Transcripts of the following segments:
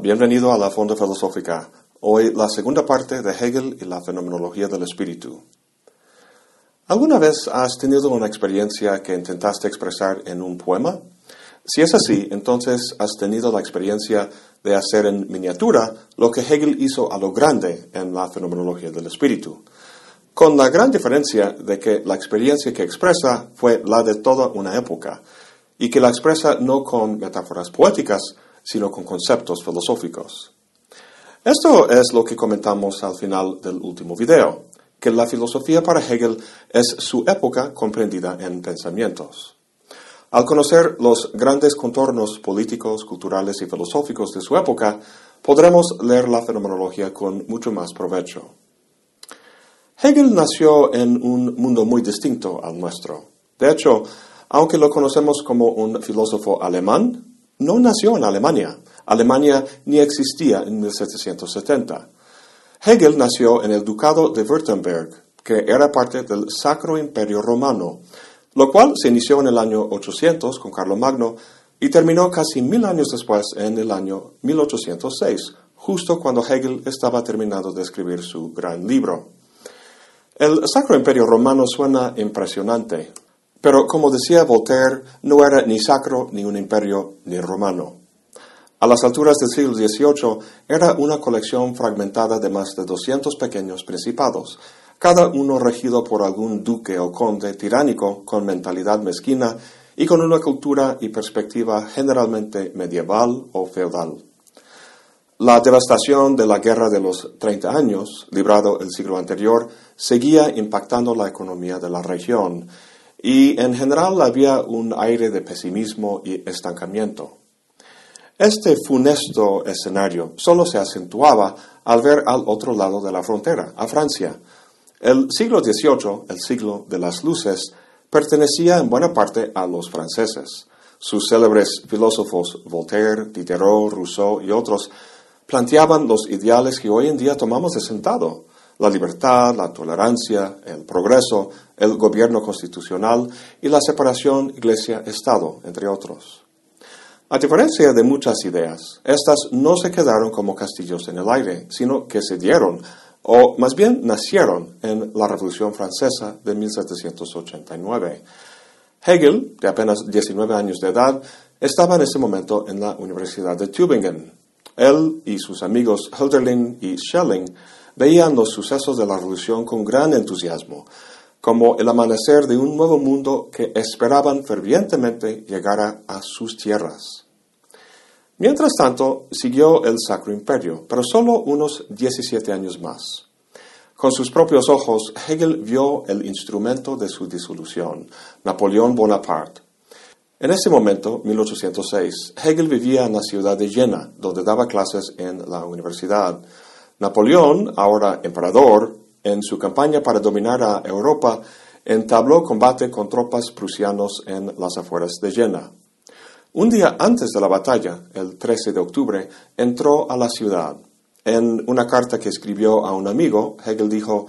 bienvenido a la Fonda Filosófica. Hoy la segunda parte de Hegel y la fenomenología del espíritu. ¿Alguna vez has tenido una experiencia que intentaste expresar en un poema? Si es así, entonces has tenido la experiencia de hacer en miniatura lo que Hegel hizo a lo grande en la fenomenología del espíritu, con la gran diferencia de que la experiencia que expresa fue la de toda una época, y que la expresa no con metáforas poéticas, sino con conceptos filosóficos. Esto es lo que comentamos al final del último video, que la filosofía para Hegel es su época comprendida en pensamientos. Al conocer los grandes contornos políticos, culturales y filosóficos de su época, podremos leer la fenomenología con mucho más provecho. Hegel nació en un mundo muy distinto al nuestro. De hecho, aunque lo conocemos como un filósofo alemán, no nació en Alemania. Alemania ni existía en 1770. Hegel nació en el Ducado de Württemberg, que era parte del Sacro Imperio Romano, lo cual se inició en el año 800 con Carlomagno y terminó casi mil años después, en el año 1806, justo cuando Hegel estaba terminando de escribir su gran libro. El Sacro Imperio Romano suena impresionante, pero como decía Voltaire, no era ni sacro, ni un imperio, ni romano. A las alturas del siglo XVIII era una colección fragmentada de más de 200 pequeños principados, cada uno regido por algún duque o conde tiránico con mentalidad mezquina y con una cultura y perspectiva generalmente medieval o feudal. La devastación de la Guerra de los Treinta Años, librado el siglo anterior, seguía impactando la economía de la región y en general había un aire de pesimismo y estancamiento. Este funesto escenario solo se acentuaba al ver al otro lado de la frontera, a Francia. El siglo XVIII, el siglo de las luces, pertenecía en buena parte a los franceses. Sus célebres filósofos Voltaire, Diderot, Rousseau y otros planteaban los ideales que hoy en día tomamos de sentado, la libertad, la tolerancia, el progreso, el gobierno constitucional y la separación iglesia-estado, entre otros. A diferencia de muchas ideas, estas no se quedaron como castillos en el aire, sino que se dieron, o más bien nacieron, en la Revolución Francesa de 1789. Hegel, de apenas 19 años de edad, estaba en ese momento en la Universidad de Tübingen. Él y sus amigos Hölderlin y Schelling veían los sucesos de la revolución con gran entusiasmo, como el amanecer de un nuevo mundo que esperaban fervientemente llegara a sus tierras. Mientras tanto, siguió el Sacro Imperio, pero solo unos 17 años más. Con sus propios ojos, Hegel vio el instrumento de su disolución, Napoleón Bonaparte. En ese momento, 1806, Hegel vivía en la ciudad de Jena, donde daba clases en la universidad. Napoleón, ahora emperador, en su campaña para dominar a Europa, entabló combate con tropas prusianos en las afueras de Jena. Un día antes de la batalla, el 13 de octubre, entró a la ciudad. En una carta que escribió a un amigo, Hegel dijo,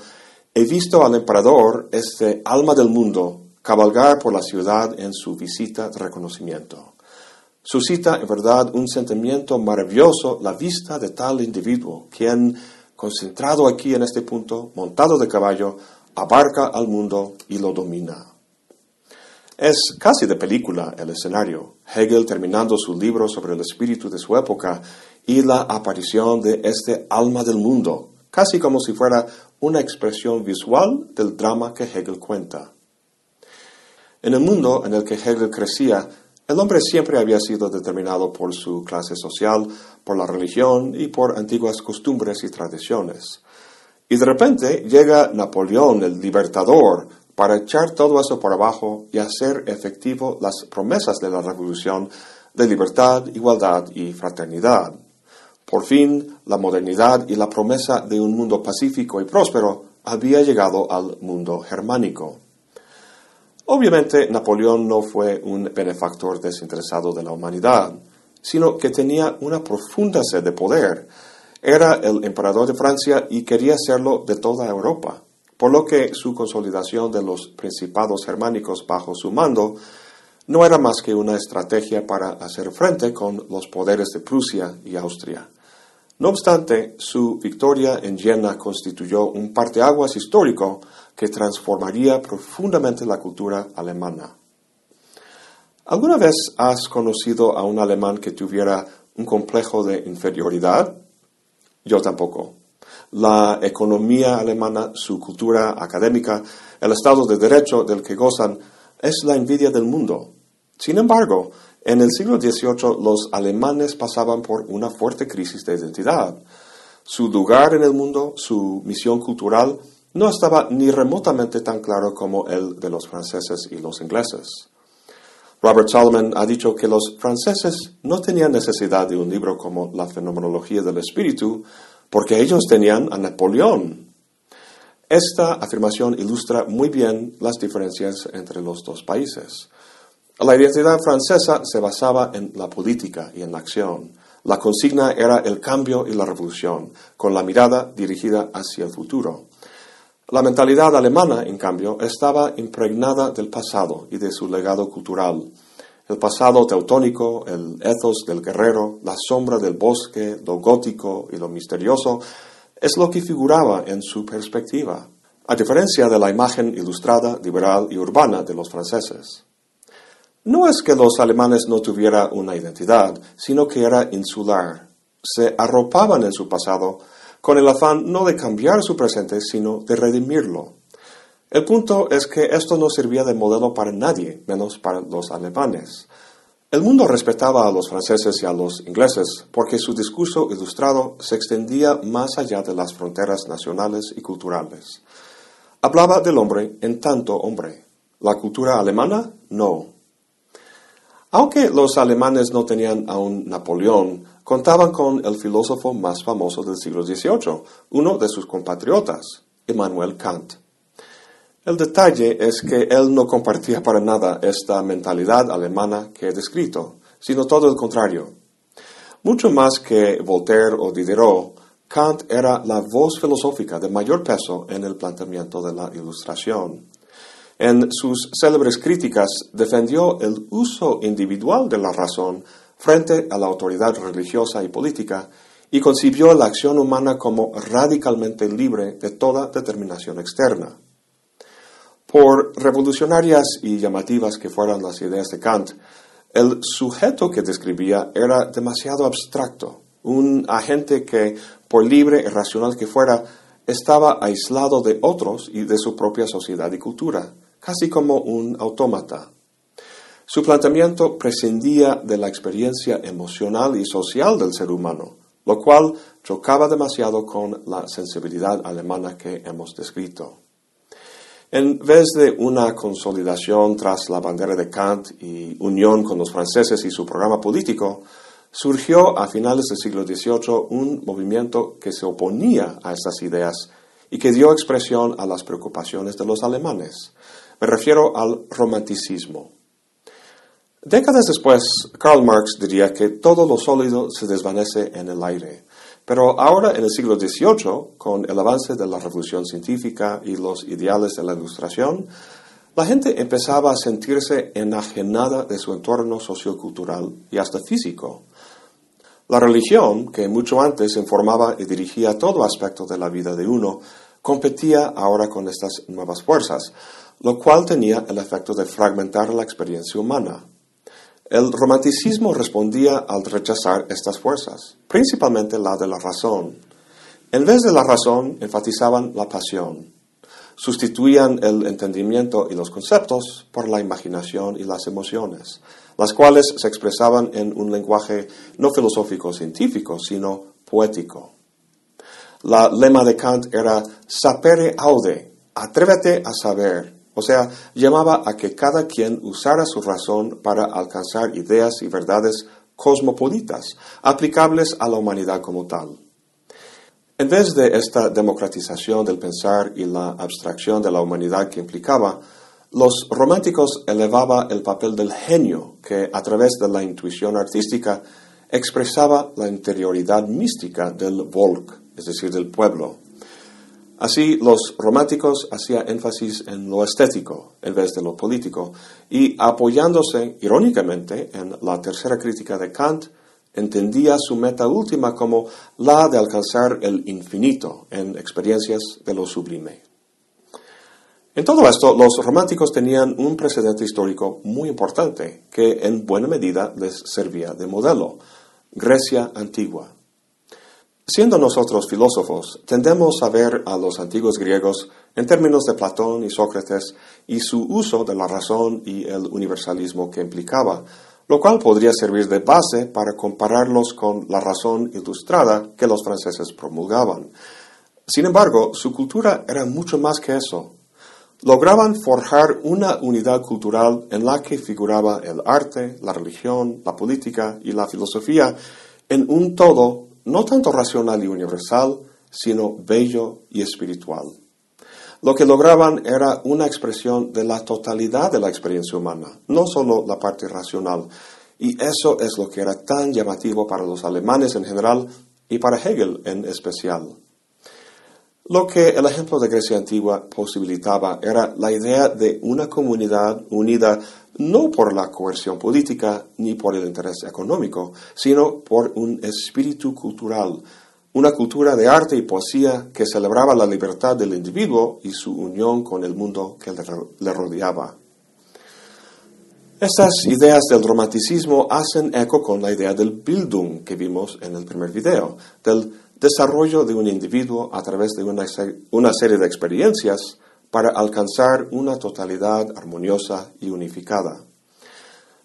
He visto al emperador, este alma del mundo, cabalgar por la ciudad en su visita de reconocimiento. Suscita en verdad un sentimiento maravilloso la vista de tal individuo, quien, concentrado aquí en este punto, montado de caballo, abarca al mundo y lo domina. Es casi de película el escenario, Hegel terminando su libro sobre el espíritu de su época y la aparición de este alma del mundo, casi como si fuera una expresión visual del drama que Hegel cuenta. En el mundo en el que Hegel crecía, el hombre siempre había sido determinado por su clase social, por la religión y por antiguas costumbres y tradiciones. Y de repente llega Napoleón, el libertador, para echar todo eso por abajo y hacer efectivo las promesas de la revolución de libertad, igualdad y fraternidad. Por fin, la modernidad y la promesa de un mundo pacífico y próspero había llegado al mundo germánico. Obviamente Napoleón no fue un benefactor desinteresado de la humanidad, sino que tenía una profunda sed de poder. Era el emperador de Francia y quería serlo de toda Europa, por lo que su consolidación de los principados germánicos bajo su mando no era más que una estrategia para hacer frente con los poderes de Prusia y Austria. No obstante, su victoria en Jena constituyó un parteaguas histórico que transformaría profundamente la cultura alemana. ¿Alguna vez has conocido a un alemán que tuviera un complejo de inferioridad? Yo tampoco. La economía alemana, su cultura académica, el Estado de Derecho del que gozan, es la envidia del mundo. Sin embargo, en el siglo XVIII los alemanes pasaban por una fuerte crisis de identidad. Su lugar en el mundo, su misión cultural, no estaba ni remotamente tan claro como el de los franceses y los ingleses. Robert Solomon ha dicho que los franceses no tenían necesidad de un libro como La Fenomenología del Espíritu, porque ellos tenían a Napoleón. Esta afirmación ilustra muy bien las diferencias entre los dos países. La identidad francesa se basaba en la política y en la acción. La consigna era el cambio y la revolución, con la mirada dirigida hacia el futuro. La mentalidad alemana, en cambio, estaba impregnada del pasado y de su legado cultural. El pasado teutónico, el ethos del guerrero, la sombra del bosque, lo gótico y lo misterioso, es lo que figuraba en su perspectiva, a diferencia de la imagen ilustrada, liberal y urbana de los franceses. No es que los alemanes no tuvieran una identidad, sino que era insular. Se arropaban en su pasado con el afán no de cambiar su presente, sino de redimirlo. El punto es que esto no servía de modelo para nadie, menos para los alemanes. El mundo respetaba a los franceses y a los ingleses porque su discurso ilustrado se extendía más allá de las fronteras nacionales y culturales. Hablaba del hombre en tanto hombre. ¿La cultura alemana? No. Aunque los alemanes no tenían a un Napoleón, contaban con el filósofo más famoso del siglo XVIII, uno de sus compatriotas, Immanuel Kant. El detalle es que él no compartía para nada esta mentalidad alemana que he descrito, sino todo el contrario. Mucho más que Voltaire o Diderot, Kant era la voz filosófica de mayor peso en el planteamiento de la Ilustración. En sus célebres críticas defendió el uso individual de la razón frente a la autoridad religiosa y política y concibió la acción humana como radicalmente libre de toda determinación externa. Por revolucionarias y llamativas que fueran las ideas de Kant, el sujeto que describía era demasiado abstracto, un agente que, por libre y racional que fuera, estaba aislado de otros y de su propia sociedad y cultura, casi como un autómata. Su planteamiento prescindía de la experiencia emocional y social del ser humano, lo cual chocaba demasiado con la sensibilidad alemana que hemos descrito. En vez de una consolidación tras la bandera de Kant y unión con los franceses y su programa político, surgió a finales del siglo XVIII un movimiento que se oponía a estas ideas y que dio expresión a las preocupaciones de los alemanes. Me refiero al romanticismo. Décadas después, Karl Marx diría que todo lo sólido se desvanece en el aire. Pero ahora, en el siglo XVIII, con el avance de la revolución científica y los ideales de la ilustración, la gente empezaba a sentirse enajenada de su entorno sociocultural y hasta físico. La religión, que mucho antes informaba y dirigía todo aspecto de la vida de uno, competía ahora con estas nuevas fuerzas, lo cual tenía el efecto de fragmentar la experiencia humana. El romanticismo respondía al rechazar estas fuerzas, principalmente la de la razón. En vez de la razón, enfatizaban la pasión. Sustituían el entendimiento y los conceptos por la imaginación y las emociones, las cuales se expresaban en un lenguaje no filosófico científico, sino poético. La lema de Kant era sapere aude, atrévete a saber, o sea, llamaba a que cada quien usara su razón para alcanzar ideas y verdades cosmopolitas, aplicables a la humanidad como tal. En vez de esta democratización del pensar y la abstracción de la humanidad que implicaba, los románticos elevaban el papel del genio que a través de la intuición artística expresaba la interioridad mística del Volk, es decir, del pueblo. Así, los románticos hacían énfasis en lo estético en vez de lo político, y apoyándose irónicamente en la tercera crítica de Kant, entendía su meta última como la de alcanzar el infinito en experiencias de lo sublime. En todo esto, los románticos tenían un precedente histórico muy importante que en buena medida les servía de modelo, Grecia antigua. Siendo nosotros filósofos, tendemos a ver a los antiguos griegos en términos de Platón y Sócrates y su uso de la razón y el universalismo que implicaba, lo cual podría servir de base para compararlos con la razón ilustrada que los franceses promulgaban. Sin embargo, su cultura era mucho más que eso lograban forjar una unidad cultural en la que figuraba el arte, la religión, la política y la filosofía en un todo no tanto racional y universal, sino bello y espiritual. Lo que lograban era una expresión de la totalidad de la experiencia humana, no solo la parte racional. Y eso es lo que era tan llamativo para los alemanes en general y para Hegel en especial. Lo que el ejemplo de Grecia antigua posibilitaba era la idea de una comunidad unida no por la coerción política ni por el interés económico, sino por un espíritu cultural, una cultura de arte y poesía que celebraba la libertad del individuo y su unión con el mundo que le rodeaba. Estas ideas del romanticismo hacen eco con la idea del Bildung que vimos en el primer video, del desarrollo de un individuo a través de una, serie de experiencias para alcanzar una totalidad armoniosa y unificada.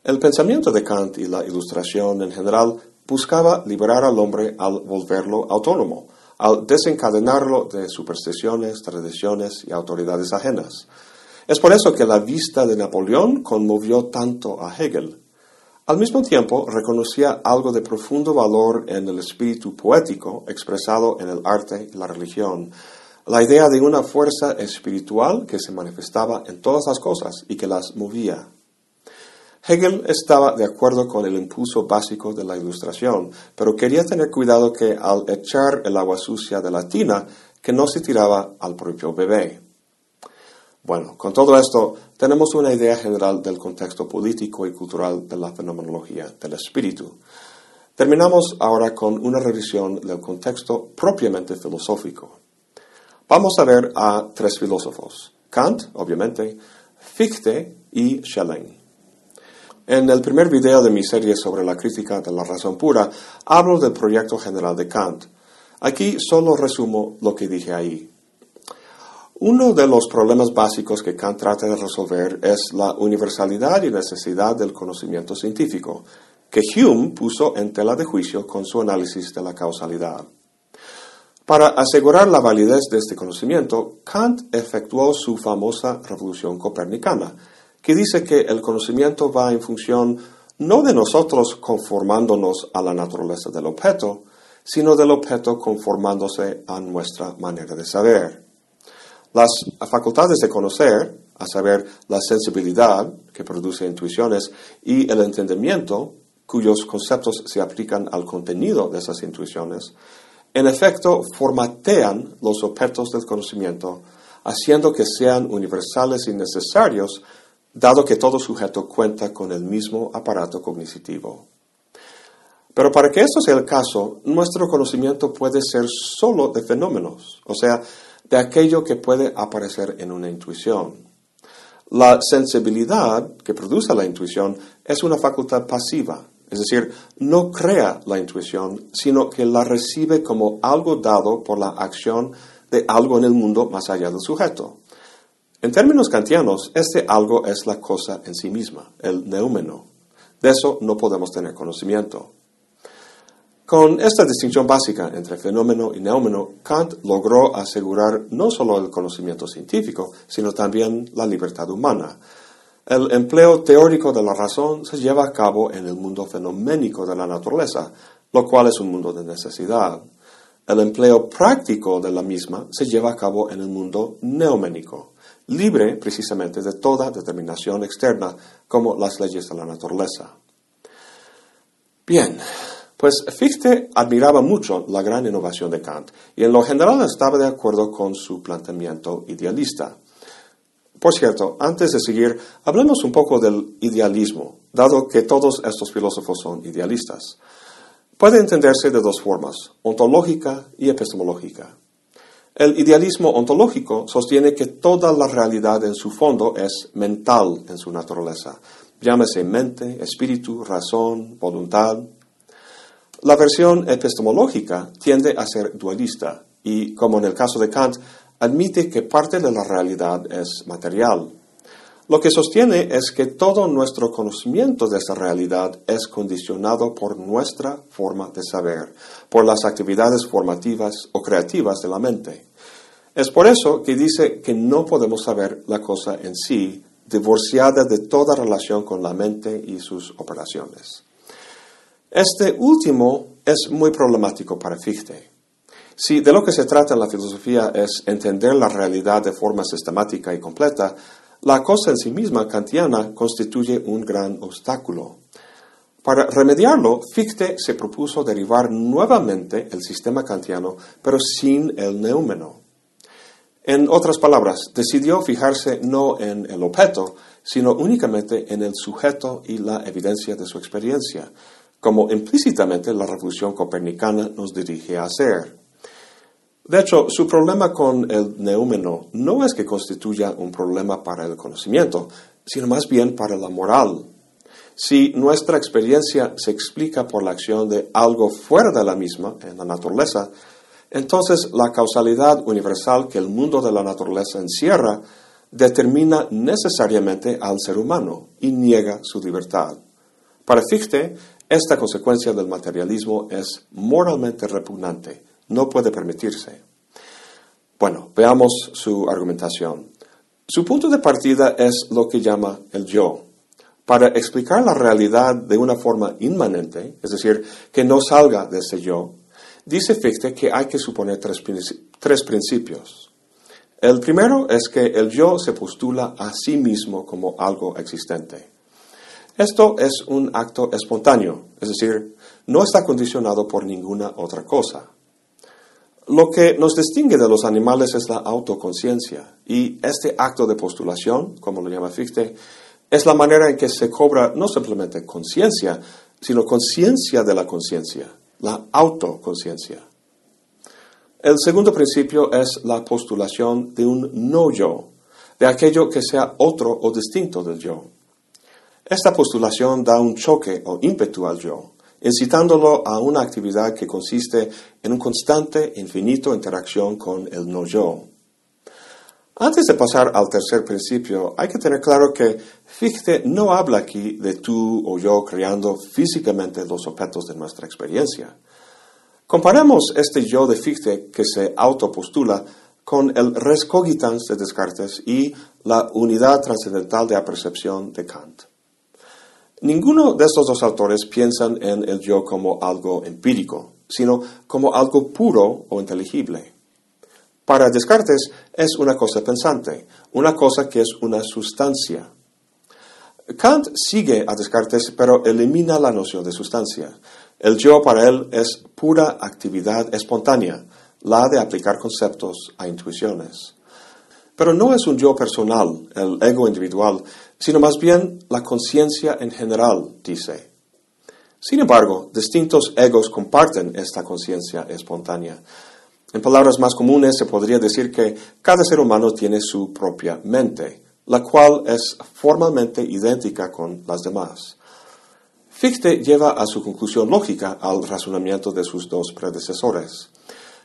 El pensamiento de Kant y la ilustración en general buscaba liberar al hombre al volverlo autónomo, al desencadenarlo de supersticiones, tradiciones y autoridades ajenas. Es por eso que la vista de Napoleón conmovió tanto a Hegel. Al mismo tiempo, reconocía algo de profundo valor en el espíritu poético expresado en el arte y la religión, la idea de una fuerza espiritual que se manifestaba en todas las cosas y que las movía. Hegel estaba de acuerdo con el impulso básico de la ilustración, pero quería tener cuidado que al echar el agua sucia de la tina, que no se tiraba al propio bebé. Bueno, con todo esto tenemos una idea general del contexto político y cultural de la fenomenología del espíritu. Terminamos ahora con una revisión del contexto propiamente filosófico. Vamos a ver a tres filósofos, Kant, obviamente, Fichte y Schelling. En el primer video de mi serie sobre la crítica de la razón pura, hablo del proyecto general de Kant. Aquí solo resumo lo que dije ahí. Uno de los problemas básicos que Kant trata de resolver es la universalidad y necesidad del conocimiento científico, que Hume puso en tela de juicio con su análisis de la causalidad. Para asegurar la validez de este conocimiento, Kant efectuó su famosa revolución copernicana, que dice que el conocimiento va en función no de nosotros conformándonos a la naturaleza del objeto, sino del objeto conformándose a nuestra manera de saber. Las facultades de conocer, a saber, la sensibilidad, que produce intuiciones, y el entendimiento, cuyos conceptos se aplican al contenido de esas intuiciones, en efecto formatean los objetos del conocimiento, haciendo que sean universales y necesarios, dado que todo sujeto cuenta con el mismo aparato cognitivo. Pero para que esto sea el caso, nuestro conocimiento puede ser solo de fenómenos, o sea, de aquello que puede aparecer en una intuición. La sensibilidad que produce la intuición es una facultad pasiva, es decir, no crea la intuición, sino que la recibe como algo dado por la acción de algo en el mundo más allá del sujeto. En términos kantianos, este algo es la cosa en sí misma, el neumeno. De eso no podemos tener conocimiento. Con esta distinción básica entre fenómeno y neumeno, Kant logró asegurar no solo el conocimiento científico, sino también la libertad humana. El empleo teórico de la razón se lleva a cabo en el mundo fenoménico de la naturaleza, lo cual es un mundo de necesidad. El empleo práctico de la misma se lleva a cabo en el mundo neuménico, libre precisamente de toda determinación externa, como las leyes de la naturaleza. Bien, pues Fichte admiraba mucho la gran innovación de Kant y en lo general estaba de acuerdo con su planteamiento idealista. Por cierto, antes de seguir, hablemos un poco del idealismo, dado que todos estos filósofos son idealistas. puede entenderse de dos formas, ontológica y epistemológica. El idealismo ontológico sostiene que toda la realidad en su fondo es mental en su naturaleza. Llámese mente, espíritu, razón, voluntad. La versión epistemológica tiende a ser dualista y, como en el caso de Kant, admite que parte de la realidad es material. Lo que sostiene es que todo nuestro conocimiento de esa realidad es condicionado por nuestra forma de saber, por las actividades formativas o creativas de la mente. Es por eso que dice que no podemos saber la cosa en sí, divorciada de toda relación con la mente y sus operaciones. Este último es muy problemático para Fichte. Si de lo que se trata en la filosofía es entender la realidad de forma sistemática y completa, la cosa en sí misma kantiana constituye un gran obstáculo. Para remediarlo, Fichte se propuso derivar nuevamente el sistema kantiano, pero sin el neúmeno. En otras palabras, decidió fijarse no en el objeto, sino únicamente en el sujeto y la evidencia de su experiencia, como implícitamente la revolución copernicana nos dirige a hacer. De hecho, su problema con el neúmeno no es que constituya un problema para el conocimiento, sino más bien para la moral. Si nuestra experiencia se explica por la acción de algo fuera de la misma, en la naturaleza, entonces la causalidad universal que el mundo de la naturaleza encierra determina necesariamente al ser humano y niega su libertad. Para Fichte, esta consecuencia del materialismo es moralmente repugnante no puede permitirse. Bueno, veamos su argumentación. Su punto de partida es lo que llama el yo. Para explicar la realidad de una forma inmanente, es decir, que no salga de ese yo, dice Fichte que hay que suponer tres, tres principios. El primero es que el yo se postula a sí mismo como algo existente. Esto es un acto espontáneo, es decir, no está condicionado por ninguna otra cosa. Lo que nos distingue de los animales es la autoconciencia y este acto de postulación, como lo llama Fichte, es la manera en que se cobra no simplemente conciencia, sino conciencia de la conciencia, la autoconciencia. El segundo principio es la postulación de un no yo, de aquello que sea otro o distinto del yo. Esta postulación da un choque o ímpetu al yo, incitándolo a una actividad que consiste en un constante, infinito interacción con el no yo. Antes de pasar al tercer principio, hay que tener claro que Fichte no habla aquí de tú o yo creando físicamente los objetos de nuestra experiencia. Comparemos este yo de Fichte que se autopostula con el res cogitans de Descartes y la unidad trascendental de apercepción de Kant. Ninguno de estos dos autores piensan en el yo como algo empírico, sino como algo puro o inteligible. Para Descartes es una cosa pensante, una cosa que es una sustancia. Kant sigue a Descartes, pero elimina la noción de sustancia. El yo para él es pura actividad espontánea, la de aplicar conceptos a intuiciones. Pero no es un yo personal, el ego individual, sino más bien la conciencia en general, dice. Sin embargo, distintos egos comparten esta conciencia espontánea. En palabras más comunes se podría decir que cada ser humano tiene su propia mente, la cual es formalmente idéntica con las demás. Fichte lleva a su conclusión lógica al razonamiento de sus dos predecesores.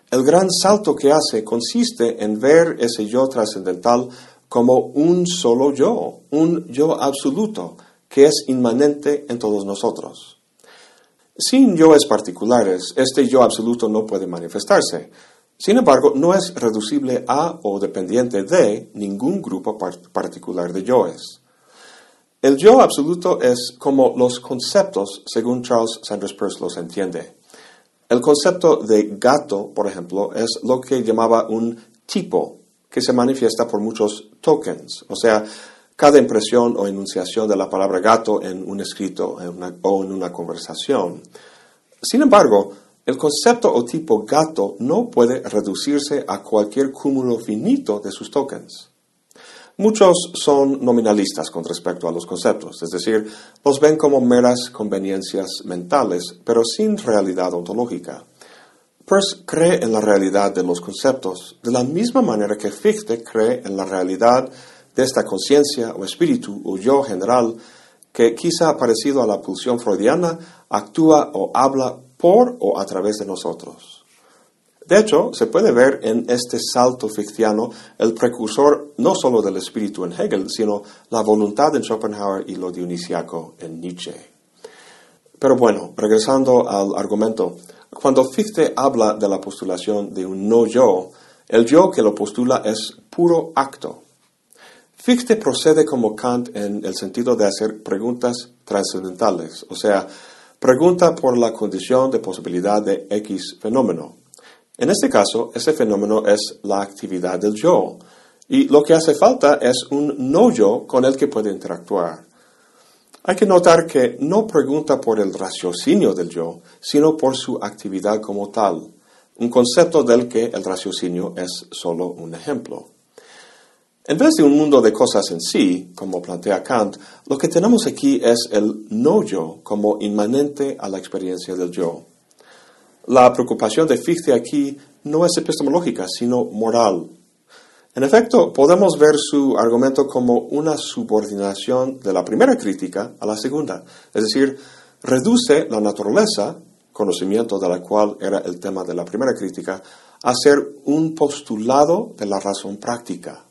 El gran salto que hace consiste en ver ese yo trascendental como un solo yo, un yo absoluto, que es inmanente en todos nosotros. Sin yoes particulares, este yo absoluto no puede manifestarse. Sin embargo, no es reducible a o dependiente de ningún grupo particular de yoes. El yo absoluto es como los conceptos, según Charles Sanders Peirce los entiende. El concepto de gato, por ejemplo, es lo que llamaba un tipo, que se manifiesta por muchos tokens, o sea, cada impresión o enunciación de la palabra gato en un escrito o en una conversación. Sin embargo, el concepto o tipo gato no puede reducirse a cualquier cúmulo finito de sus tokens. Muchos son nominalistas con respecto a los conceptos, es decir, los ven como meras conveniencias mentales, pero sin realidad ontológica. Peirce cree en la realidad de los conceptos, de la misma manera que Fichte cree en la realidad de esta conciencia o espíritu o yo general que quizá parecido a la pulsión freudiana actúa o habla por o a través de nosotros. De hecho, se puede ver en este salto fictiano el precursor no solo del espíritu en Hegel, sino la voluntad en Schopenhauer y lo dionisiaco en Nietzsche. Pero bueno, regresando al argumento, cuando Fichte habla de la postulación de un no yo, el yo que lo postula es puro acto. Fichte procede como Kant en el sentido de hacer preguntas trascendentales, o sea, pregunta por la condición de posibilidad de X fenómeno. En este caso, ese fenómeno es la actividad del yo, y lo que hace falta es un no yo con el que puede interactuar. Hay que notar que no pregunta por el raciocinio del yo, sino por su actividad como tal, un concepto del que el raciocinio es solo un ejemplo. En vez de un mundo de cosas en sí, como plantea Kant, lo que tenemos aquí es el no yo como inmanente a la experiencia del yo. La preocupación de Fichte aquí no es epistemológica, sino moral. En efecto, podemos ver su argumento como una subordinación de la primera crítica a la segunda, es decir, reduce la naturaleza, conocimiento de la cual era el tema de la primera crítica, a ser un postulado de la razón práctica.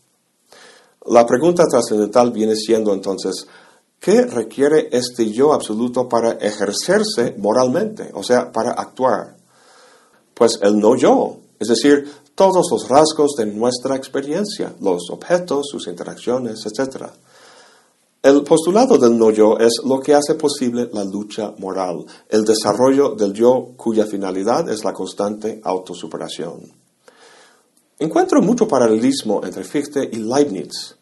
La pregunta trascendental viene siendo entonces, ¿qué requiere este yo absoluto para ejercerse moralmente, o sea, para actuar? Pues el no yo, es decir, todos los rasgos de nuestra experiencia, los objetos, sus interacciones, etc. El postulado del no yo es lo que hace posible la lucha moral, el desarrollo del yo cuya finalidad es la constante autosuperación. Encuentro mucho paralelismo entre Fichte y Leibniz.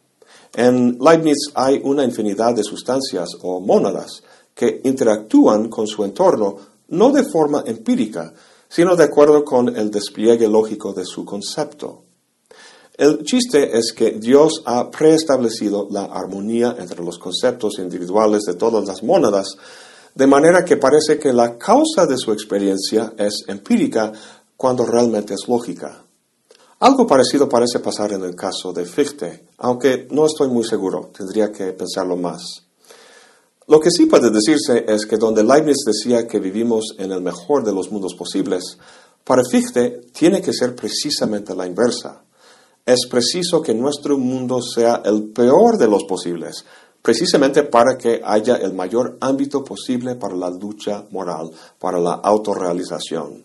En Leibniz hay una infinidad de sustancias o mónadas que interactúan con su entorno no de forma empírica, sino de acuerdo con el despliegue lógico de su concepto. El chiste es que Dios ha preestablecido la armonía entre los conceptos individuales de todas las mónadas, de manera que parece que la causa de su experiencia es empírica cuando realmente es lógica. Algo parecido parece pasar en el caso de Fichte, aunque no estoy muy seguro, tendría que pensarlo más. Lo que sí puede decirse es que donde Leibniz decía que vivimos en el mejor de los mundos posibles, para Fichte tiene que ser precisamente la inversa. Es preciso que nuestro mundo sea el peor de los posibles, precisamente para que haya el mayor ámbito posible para la lucha moral, para la autorrealización.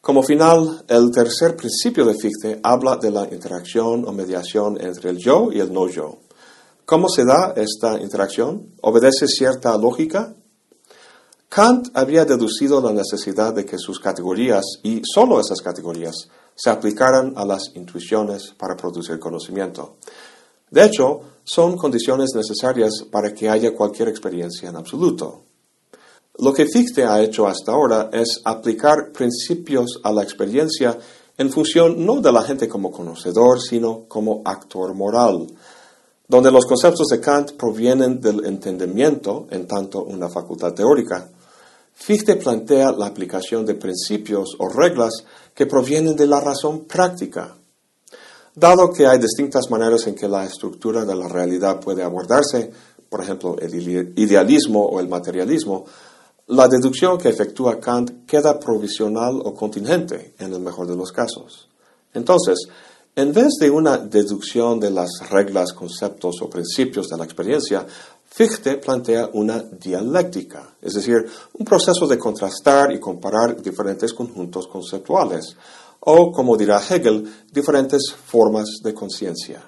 Como final, el tercer principio de Fichte habla de la interacción o mediación entre el yo y el no yo. ¿Cómo se da esta interacción? ¿Obedece cierta lógica? Kant había deducido la necesidad de que sus categorías, y solo esas categorías, se aplicaran a las intuiciones para producir conocimiento. De hecho, son condiciones necesarias para que haya cualquier experiencia en absoluto. Lo que Fichte ha hecho hasta ahora es aplicar principios a la experiencia en función no de la gente como conocedor, sino como actor moral, donde los conceptos de Kant provienen del entendimiento, en tanto una facultad teórica, Fichte plantea la aplicación de principios o reglas que provienen de la razón práctica. Dado que hay distintas maneras en que la estructura de la realidad puede abordarse, por ejemplo, el idealismo o el materialismo, la deducción que efectúa Kant queda provisional o contingente en el mejor de los casos. Entonces, en vez de una deducción de las reglas, conceptos o principios de la experiencia, Fichte plantea una dialéctica, es decir, un proceso de contrastar y comparar diferentes conjuntos conceptuales, o, como dirá Hegel, diferentes formas de conciencia.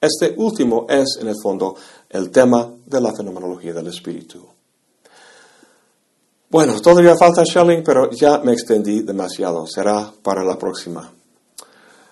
Este último es, en el fondo, el tema de la fenomenología del espíritu. Bueno, todavía falta Schelling, pero ya me extendí demasiado. Será para la próxima.